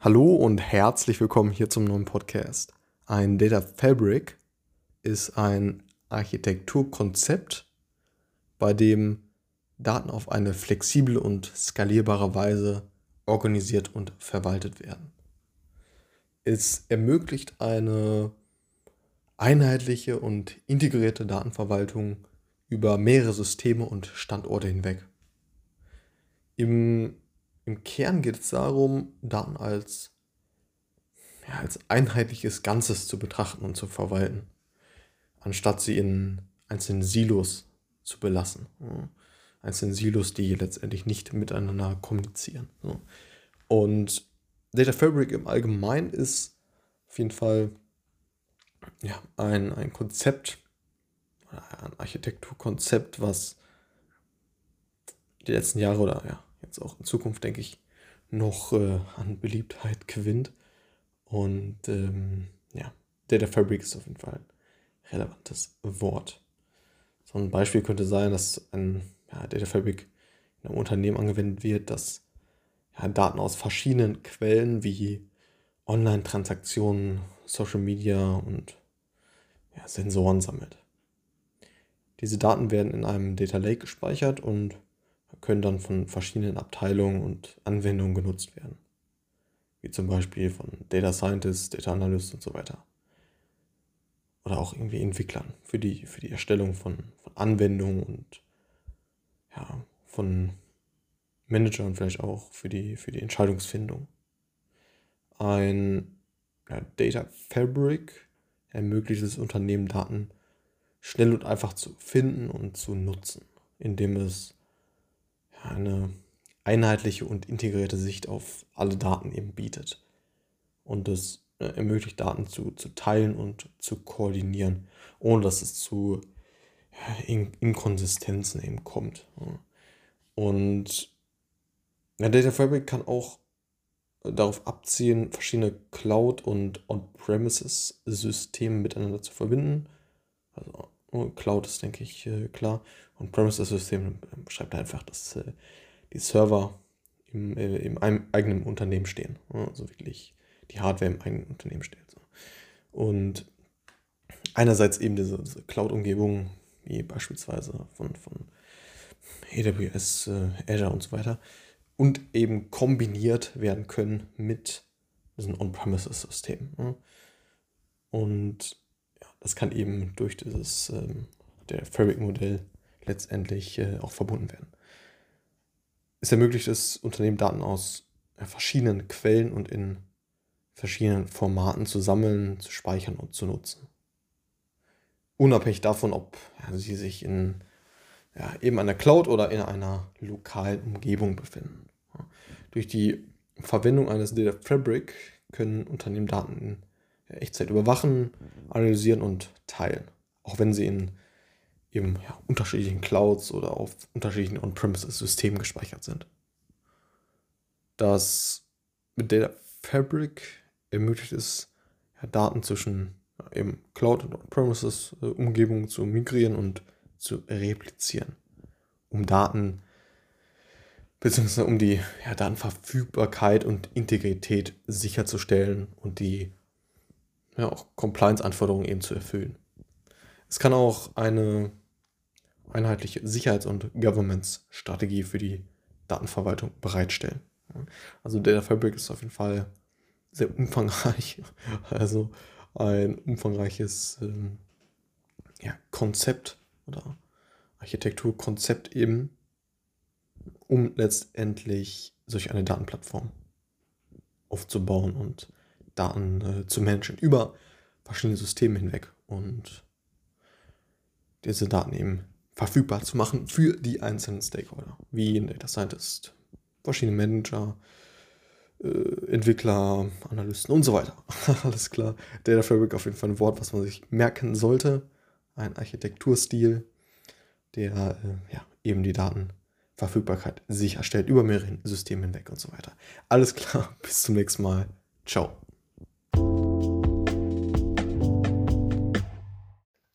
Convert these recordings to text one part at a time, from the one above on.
Hallo und herzlich willkommen hier zum neuen Podcast. Ein Data Fabric ist ein Architekturkonzept, bei dem Daten auf eine flexible und skalierbare Weise organisiert und verwaltet werden. Es ermöglicht eine einheitliche und integrierte Datenverwaltung über mehrere Systeme und Standorte hinweg. Im im Kern geht es darum, Daten als, ja, als einheitliches Ganzes zu betrachten und zu verwalten, anstatt sie in einzelnen Silos zu belassen. Ja. Einzelne Silos, die letztendlich nicht miteinander kommunizieren. So. Und Data Fabric im Allgemeinen ist auf jeden Fall ja, ein, ein Konzept, ein Architekturkonzept, was die letzten Jahre oder ja, jetzt auch in Zukunft, denke ich, noch äh, an Beliebtheit gewinnt. Und ähm, ja, Data Fabric ist auf jeden Fall ein relevantes Wort. So ein Beispiel könnte sein, dass ein ja, Data Fabric in einem Unternehmen angewendet wird, das ja, Daten aus verschiedenen Quellen wie Online-Transaktionen, Social Media und ja, Sensoren sammelt. Diese Daten werden in einem Data Lake gespeichert und können dann von verschiedenen Abteilungen und Anwendungen genutzt werden. Wie zum Beispiel von Data Scientists, Data Analysts und so weiter. Oder auch irgendwie Entwicklern für die, für die Erstellung von, von Anwendungen und ja, von Managern vielleicht auch für die, für die Entscheidungsfindung. Ein ja, Data Fabric ermöglicht es Unternehmen, Daten schnell und einfach zu finden und zu nutzen, indem es eine einheitliche und integrierte Sicht auf alle Daten eben bietet. Und es äh, ermöglicht, Daten zu, zu teilen und zu koordinieren, ohne dass es zu In Inkonsistenzen eben kommt. Und der Data Fabric kann auch darauf abzielen, verschiedene Cloud- und On-Premises-Systeme miteinander zu verbinden. Also Cloud ist, denke ich, äh, klar. Und Premises-System beschreibt einfach, dass äh, die Server im, äh, im eigenen Unternehmen stehen. Also wirklich die Hardware im eigenen Unternehmen steht. Und einerseits eben diese, Cloud-Umgebung, wie beispielsweise von, von AWS, Azure und so weiter, und eben kombiniert werden können mit diesen On-Premises-Systemen. Und das kann eben durch dieses ähm, der Fabric-Modell letztendlich äh, auch verbunden werden. Es ermöglicht es, Unternehmen Daten aus ja, verschiedenen Quellen und in verschiedenen Formaten zu sammeln, zu speichern und zu nutzen. Unabhängig davon, ob ja, sie sich in ja, eben einer Cloud oder in einer lokalen Umgebung befinden. Durch die Verwendung eines Data Fabric können Unternehmen Daten in Echtzeit überwachen, analysieren und teilen. Auch wenn sie in eben ja, unterschiedlichen Clouds oder auf unterschiedlichen On-Premises-Systemen gespeichert sind. Das mit Data Fabric ermöglicht es, ja, Daten zwischen ja, eben Cloud- und On-Premises-Umgebungen zu migrieren und zu replizieren, um Daten beziehungsweise um die ja, Datenverfügbarkeit und Integrität sicherzustellen und die ja, auch Compliance-Anforderungen eben zu erfüllen. Es kann auch eine einheitliche Sicherheits- und Governance-Strategie für die Datenverwaltung bereitstellen. Also Data Fabric ist auf jeden Fall sehr umfangreich, also ein umfangreiches ähm, ja, Konzept oder Architekturkonzept eben, um letztendlich solch eine Datenplattform aufzubauen und Daten äh, zu managen über verschiedene Systeme hinweg und diese Daten eben verfügbar zu machen für die einzelnen Stakeholder, wie ein Data Scientist, verschiedene Manager, äh, Entwickler, Analysten und so weiter. Alles klar. Data Fabric auf jeden Fall ein Wort, was man sich merken sollte. Ein Architekturstil, der äh, ja, eben die Datenverfügbarkeit sicherstellt über mehrere Systeme hinweg und so weiter. Alles klar, bis zum nächsten Mal. Ciao.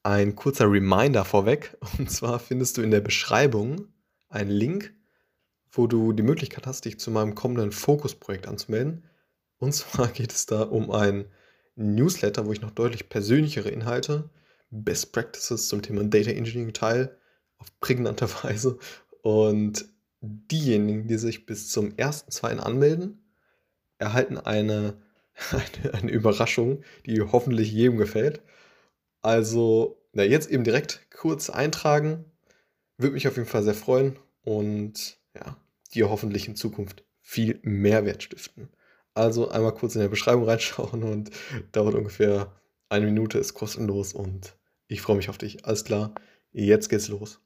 Ein kurzer Reminder vorweg. Und zwar findest du in der Beschreibung einen Link, wo du die Möglichkeit hast, dich zu meinem kommenden Fokusprojekt anzumelden. Und zwar geht es da um ein Newsletter, wo ich noch deutlich persönlichere Inhalte, Best Practices zum Thema Data Engineering teile, auf prägnante Weise. Und diejenigen, die sich bis zum 1.2. anmelden, erhalten eine, eine, eine Überraschung, die hoffentlich jedem gefällt. Also, na, jetzt eben direkt kurz eintragen. Würde mich auf jeden Fall sehr freuen und ja, dir hoffentlich in Zukunft viel Mehrwert stiften. Also einmal kurz in der Beschreibung reinschauen und dauert ungefähr eine Minute, ist kostenlos und ich freue mich auf dich. Alles klar, jetzt geht's los.